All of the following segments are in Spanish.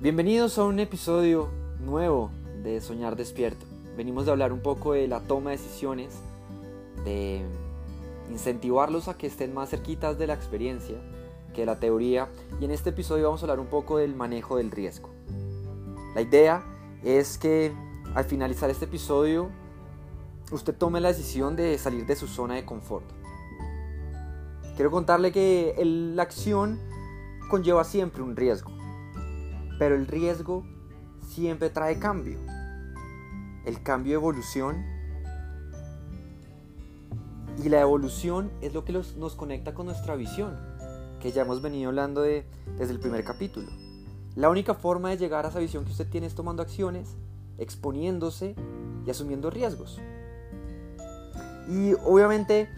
Bienvenidos a un episodio nuevo de Soñar Despierto. Venimos de hablar un poco de la toma de decisiones, de incentivarlos a que estén más cerquitas de la experiencia que de la teoría y en este episodio vamos a hablar un poco del manejo del riesgo. La idea es que al finalizar este episodio usted tome la decisión de salir de su zona de confort. Quiero contarle que la acción conlleva siempre un riesgo pero el riesgo siempre trae cambio. El cambio evolución. Y la evolución es lo que nos conecta con nuestra visión, que ya hemos venido hablando de, desde el primer capítulo. La única forma de llegar a esa visión que usted tiene es tomando acciones, exponiéndose y asumiendo riesgos. Y obviamente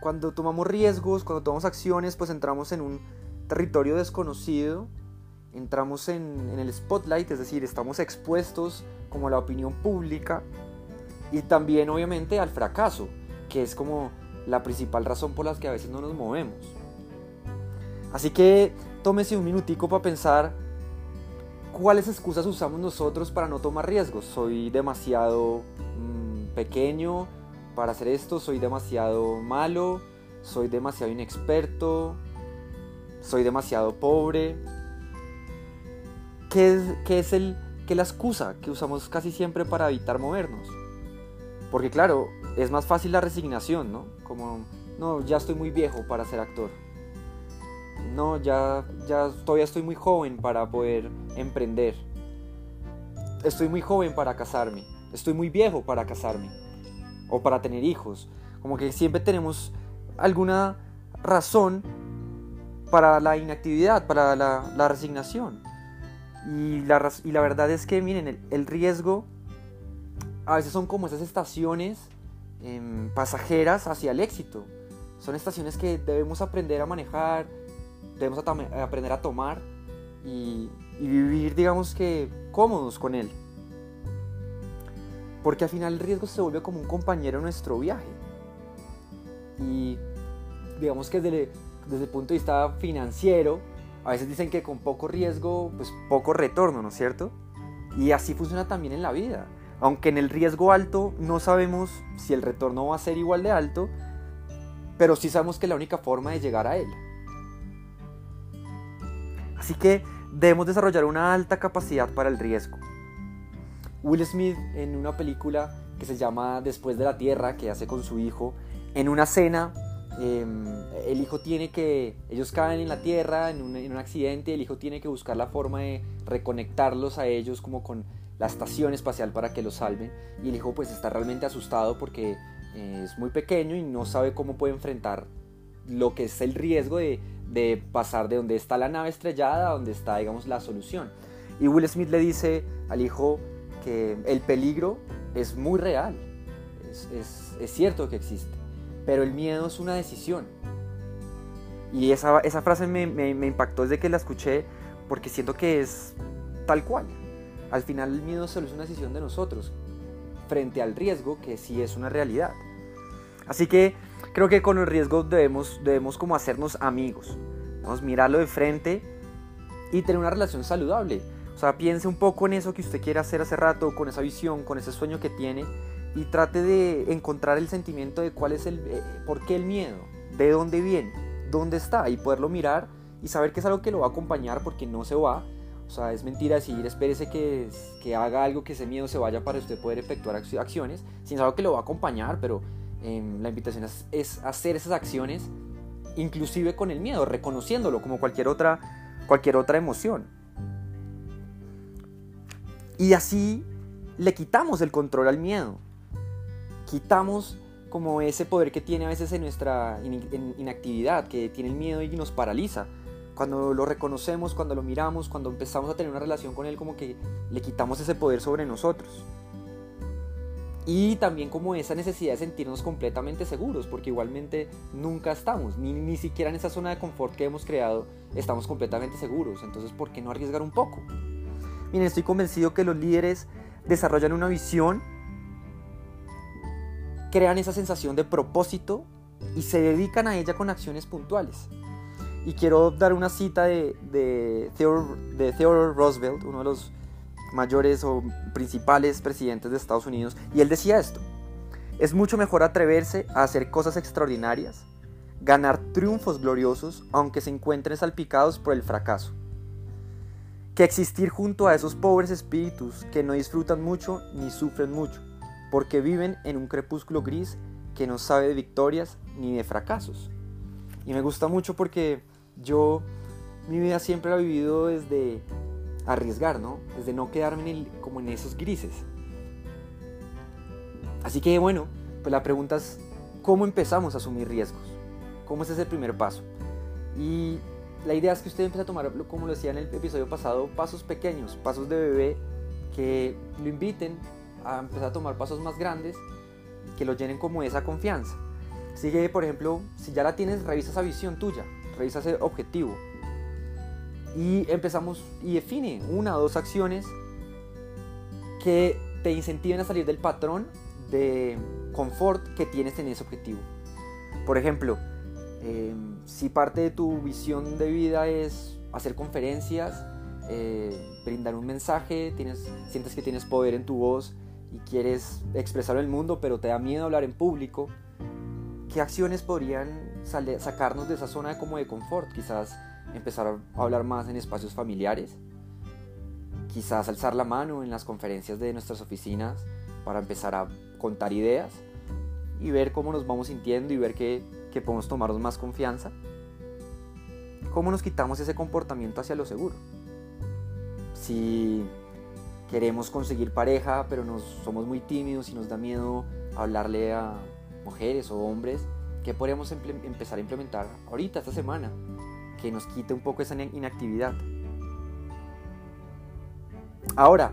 cuando tomamos riesgos, cuando tomamos acciones, pues entramos en un territorio desconocido entramos en, el spotlight, es decir, estamos expuestos como a la opinión pública y también obviamente al fracaso, que es como la principal razón por la que a veces no nos movemos. Así que tómese un minutico para pensar cuáles excusas usamos nosotros para no tomar riesgos. Soy demasiado mm, pequeño para hacer esto, soy demasiado malo, soy demasiado inexperto, soy demasiado pobre, ¿qué es, el, qué la excusa que usamos casi siempre para evitar movernos? Porque claro, es más fácil la resignación, ¿no? Como, no, ya estoy muy viejo para ser actor. No, ya, ya todavía estoy muy joven para poder emprender. Estoy muy joven para casarme. Estoy muy viejo para casarme. O para tener hijos. Como que siempre tenemos alguna razón para la inactividad, para la, la resignación. Y la, y la verdad es que, miren, el, riesgo a veces son como esas estaciones em, pasajeras hacia el éxito. Son estaciones que debemos aprender a manejar, debemos aprender a tomar y, y vivir, digamos que, cómodos con él. Porque al final el riesgo se vuelve como un compañero en nuestro viaje. Y digamos que desde, desde el punto de vista financiero, a veces dicen que con poco riesgo, pues poco retorno, ¿no es cierto? Y así funciona también en la vida. Aunque en el riesgo alto no sabemos si el retorno va a ser igual de alto, pero sí sabemos que es la única forma de llegar a él. Así que debemos desarrollar una alta capacidad para el riesgo. Will Smith en una película que se llama Después de la Tierra, que hace con su hijo, en una cena Em, el hijo tiene que, ellos caen en la tierra en un, en un, accidente, el hijo tiene que buscar la forma de reconectarlos a ellos como con la estación espacial para que los salven. Y el hijo pues está realmente asustado porque eh, es muy pequeño y no sabe cómo puede enfrentar lo que es el riesgo de, pasar de donde está la nave estrellada a donde está digamos la solución. Y Will Smith le dice al hijo que el peligro es muy real. Es cierto que existe pero el miedo es una decisión. Y esa, esa frase me, me, impactó desde que la escuché porque siento que es tal cual. Al final el miedo solo es una decisión de nosotros frente al riesgo que sí es una realidad. Así que creo que con el riesgo debemos, debemos como hacernos amigos. Vamos mirarlo de frente y tener una relación saludable. O sea, piense un poco en eso que usted quiere hacer hace rato, con esa visión, con ese sueño que tiene y trate de encontrar el sentimiento de cuál es el, eh, por qué el miedo, de dónde viene, dónde está y poderlo mirar y saber que es algo que lo va a acompañar porque no se va. O sea, es mentira decir, espérese que, que haga algo que ese miedo se vaya para usted poder efectuar acciones, sino algo que lo va a acompañar, pero em, la invitación es, es, hacer esas acciones inclusive con el miedo, reconociéndolo como cualquier otra, cualquier otra emoción. Y así le quitamos el control al miedo quitamos como ese poder que tiene a veces en nuestra inactividad, que tiene el miedo y nos paraliza. Cuando lo reconocemos, cuando lo miramos, cuando empezamos a tener una relación con él, como que le quitamos ese poder sobre nosotros. Y también como esa necesidad de sentirnos completamente seguros, porque igualmente nunca estamos, ni, ni siquiera en esa zona de confort que hemos creado estamos completamente seguros. Entonces, ¿por qué no arriesgar un poco? Miren, estoy convencido que los líderes desarrollan una visión crean esa sensación de propósito y se dedican a ella con acciones puntuales. Y quiero dar una cita de, de, Theodore, de Theodore Roosevelt, uno de los mayores o principales presidentes de Estados Unidos, y él decía esto, es mucho mejor atreverse a hacer cosas extraordinarias, ganar triunfos gloriosos aunque se encuentren salpicados por el fracaso, que existir junto a esos pobres espíritus que no disfrutan mucho ni sufren mucho, porque viven en un crepúsculo gris que no sabe de victorias ni de fracasos. Y me gusta mucho porque yo mi vida siempre la he vivido desde arriesgar, ¿no? Desde no quedarme como en esos grises. Así que bueno, pues la pregunta es, ¿cómo empezamos a asumir riesgos? ¿Cómo es ese primer paso? Y la idea es que usted empiece a tomar, como lo decía en el episodio pasado, pasos pequeños, pasos de bebé que lo inviten a empezar a tomar pasos más grandes, que lo llenen como esa confianza. Sigue, por ejemplo, si ya la tienes, revisa esa visión tuya, revisa ese objetivo. Y empezamos y define una o dos acciones que te incentiven a salir del patrón de confort que tienes en ese objetivo. Por ejemplo, em, si parte de tu visión de vida es hacer conferencias, eh, brindar un mensaje, tienes, sientes que tienes poder en tu voz y quieres expresarlo al mundo, pero te da miedo hablar en público, ¿qué acciones podrían sacarnos de esa zona como de confort? Quizás empezar a hablar más en espacios familiares, quizás alzar la mano en las conferencias de nuestras oficinas para empezar a contar ideas y ver cómo nos vamos sintiendo y ver que, que podemos tomarnos más confianza. ¿Cómo nos quitamos ese comportamiento hacia lo seguro? Si queremos conseguir pareja, pero nos somos muy tímidos y nos da miedo hablarle a mujeres o hombres, ¿qué podríamos empezar a implementar ahorita, esta semana? Que nos quite un poco esa inactividad. Ahora,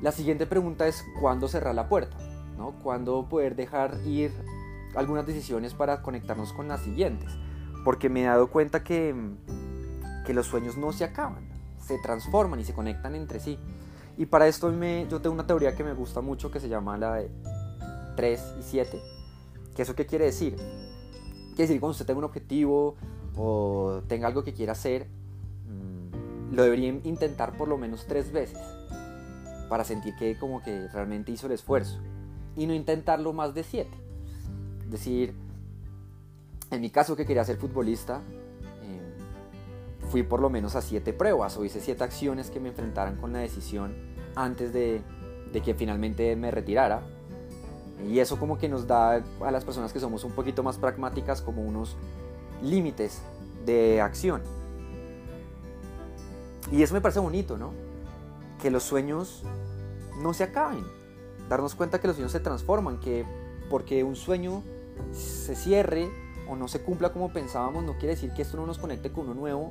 la siguiente pregunta es ¿cuándo cerrar la puerta? ¿no? ¿Cuándo poder dejar ir algunas decisiones para conectarnos con las siguientes? Porque me he dado cuenta que, que los sueños no se acaban, se transforman y se conectan entre sí. Y para esto me, yo tengo una teoría que me gusta mucho que se llama la de 3 y 7. ¿Qué eso qué quiere decir? Quiere decir cuando usted tenga un objetivo o tenga algo que quiera hacer, mm, lo debería intentar por lo menos tres veces para sentir que como que realmente hizo el esfuerzo y no intentarlo más de siete. Es decir, en mi caso que quería ser futbolista, eh, fui por lo menos a siete pruebas o hice siete acciones que me enfrentaran con la decisión antes de, que finalmente me retirara. Y eso como que nos da a las personas que somos un poquito más pragmáticas como unos límites de acción. Y eso me parece bonito, ¿no? Que los sueños no se acaben. Darnos cuenta que los sueños se transforman, que porque un sueño se cierre o no se cumpla como pensábamos, no quiere decir que esto no nos conecte con uno nuevo,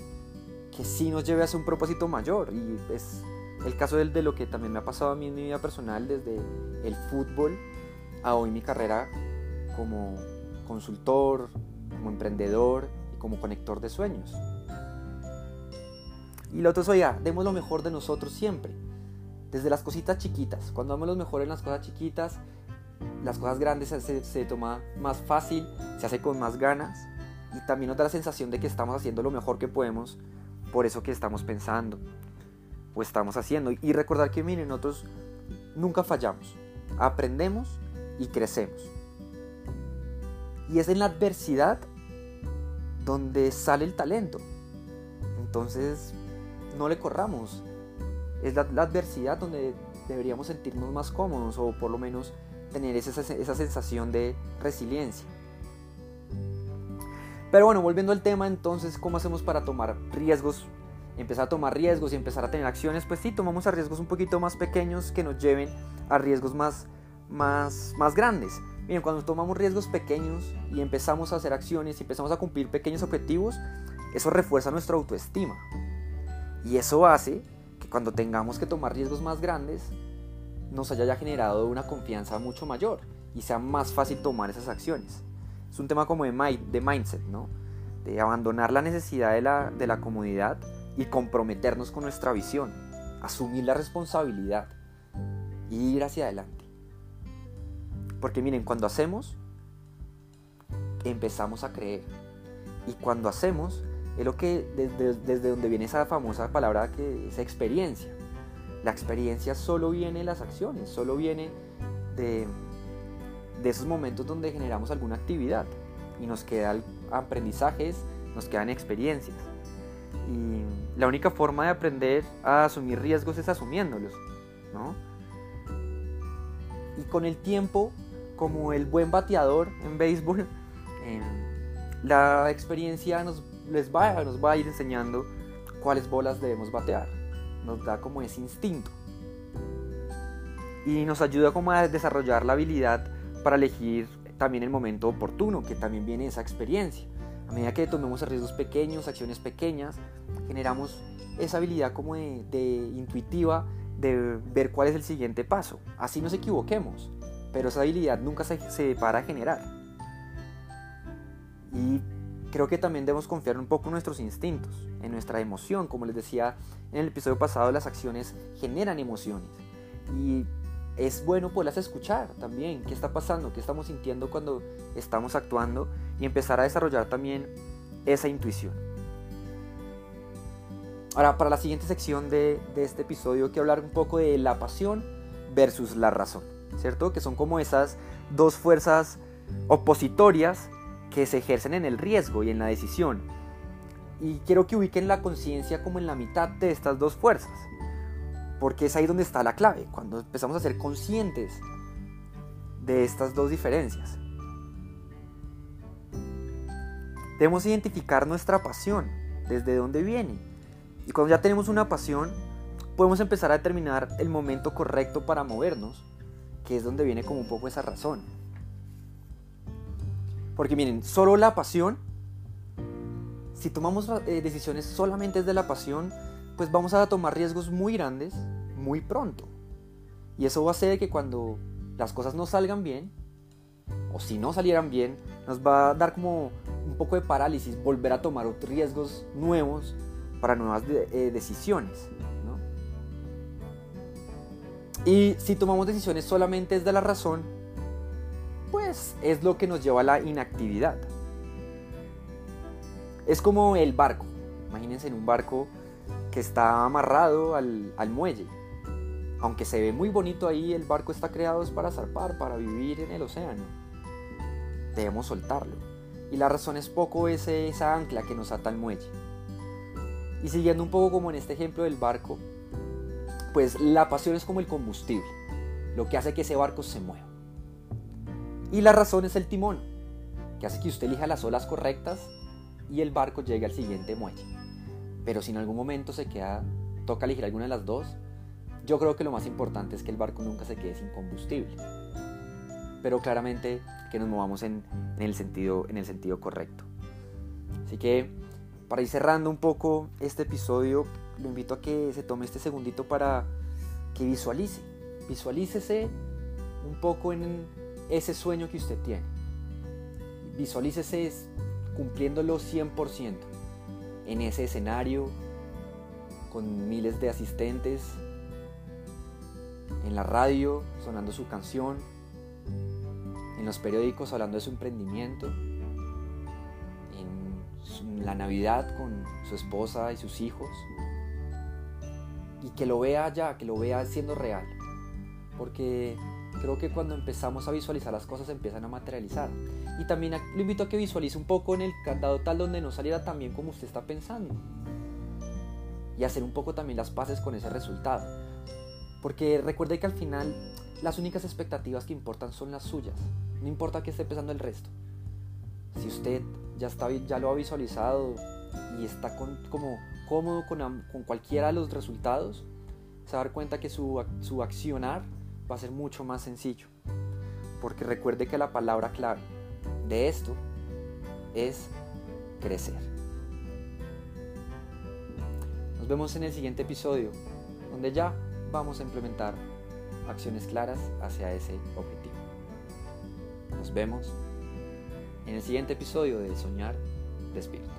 que sí nos lleve a hacer un propósito mayor. Y es el caso de, lo que también me ha pasado a mí en mi vida personal, desde el fútbol a hoy mi carrera como consultor, como emprendedor y como conector de sueños. Y lo otro es, oiga, demos lo mejor de nosotros siempre desde las cositas chiquitas. Cuando damos lo mejor en las cosas chiquitas, las cosas grandes se, se, toma más fácil, se hace con más ganas y también nos da la sensación de que estamos haciendo lo mejor que podemos por eso que estamos pensando estamos haciendo. Y recordar que, miren, nosotros nunca fallamos, aprendemos y crecemos. Y es en la adversidad donde sale el talento. Entonces, no le corramos, es la, adversidad donde deberíamos sentirnos más cómodos o por lo menos tener esa, esa sensación de resiliencia. Pero bueno, volviendo al tema, entonces, ¿cómo hacemos para tomar riesgos? Empezar a tomar riesgos y empezar a tener acciones, pues sí, tomamos a riesgos un poquito más pequeños que nos lleven a riesgos más, más, más grandes. Miren, cuando tomamos riesgos pequeños y empezamos a hacer acciones y empezamos a cumplir pequeños objetivos, eso refuerza nuestra autoestima. Y eso hace cuando tengamos que tomar riesgos más grandes, nos haya ya generado una confianza mucho mayor y sea más fácil tomar esas acciones. Es un tema como de, de mindset, ¿no? De abandonar la necesidad de la, de la comodidad y comprometernos con nuestra visión, asumir la responsabilidad ir hacia adelante. Porque miren, cuando hacemos, empezamos a creer. Y cuando hacemos, es lo que desde, desde donde viene esa famosa palabra que es experiencia. La experiencia solo viene de las acciones, solo viene de, de esos momentos donde generamos alguna actividad y nos quedan aprendizajes, nos quedan experiencias. Y la única forma de aprender a asumir riesgos es asumiéndolos, ¿no? Y con el tiempo, como el buen bateador en béisbol, la experiencia nos, les va, nos va a ir enseñando cuáles bolas debemos batear. Nos da como ese instinto. Y nos ayuda como a desarrollar la habilidad para elegir también el momento oportuno, que también viene esa experiencia. A medida que tomemos riesgos pequeños, acciones pequeñas, generamos esa habilidad como de, intuitiva de ver cuál es el siguiente paso. Así nos equivoquemos, pero esa habilidad nunca se, se para a generar. Y creo que también debemos confiar un poco en nuestros instintos, en nuestra emoción. Como les decía en el episodio pasado, las acciones generan emociones. Y es bueno poderlas escuchar también, qué está pasando, qué estamos sintiendo cuando estamos actuando y empezar a desarrollar también esa intuición. Ahora, para la siguiente sección de, este episodio quiero hablar un poco de la pasión versus la razón, ¿cierto? Que son como esas dos fuerzas opositorias que se ejercen en el riesgo y en la decisión. Y quiero que ubiquen la conciencia como en la mitad de estas dos fuerzas porque es ahí donde está la clave, cuando empezamos a ser conscientes de estas dos diferencias. Debemos identificar nuestra pasión, desde dónde viene. Y cuando ya tenemos una pasión, podemos empezar a determinar el momento correcto para movernos, que es donde viene como un poco esa razón. Porque miren, solo la pasión, si tomamos eh, decisiones solamente desde la pasión, pues vamos a tomar riesgos muy grandes muy pronto. Y eso va a hacer que cuando las cosas no salgan bien, o si no salieran bien, nos va a dar como un poco de parálisis, volver a tomar riesgos nuevos para nuevas eh, decisiones. Y si tomamos decisiones solamente desde la razón, pues es lo que nos lleva a la inactividad. Es como el barco. Imagínense en un barco que está amarrado al, muelle. Aunque se ve muy bonito ahí, el barco está creado para zarpar, para vivir en el océano. Debemos soltarlo. Y la razón es poco ese, esa ancla que nos ata al muelle. Y siguiendo un poco como en este ejemplo del barco, pues la pasión es como el combustible, lo que hace que ese barco se mueva. Y la razón es el timón, que hace que usted elija las olas correctas y el barco llegue al siguiente muelle. Pero si en algún momento se queda, toca elegir alguna de las dos, yo creo que lo más importante es que el barco nunca se quede sin combustible. Pero claramente que nos movamos en, el, sentido, en el sentido correcto. Así que para ir cerrando un poco este episodio, lo invito a que se tome este segundito para que visualice. Visualícese un poco en ese sueño que usted tiene. Visualícese cumpliéndolo 100% en ese escenario con miles de asistentes, en la radio sonando su canción, en los periódicos hablando de su emprendimiento, en la Navidad con su esposa y sus hijos, y que lo vea ya, que lo vea siendo real, porque creo que cuando empezamos a visualizar las cosas empiezan a materializar. Y también lo invito a que visualice un poco en el candado tal donde no saliera tan bien como usted está pensando. Y hacer un poco también las paces con ese resultado. Porque recuerde que al final las únicas expectativas que importan son las suyas. No importa qué esté pensando el resto. Si usted ya, está, ya lo ha visualizado y está como cómodo con, con cualquiera de los resultados, se va a dar cuenta que su, su accionar va a ser mucho más sencillo. Porque recuerde que la palabra clave de esto es crecer. Nos vemos en el siguiente episodio, donde ya vamos a implementar acciones claras hacia ese objetivo. Nos vemos en el siguiente episodio de Soñar Despierto.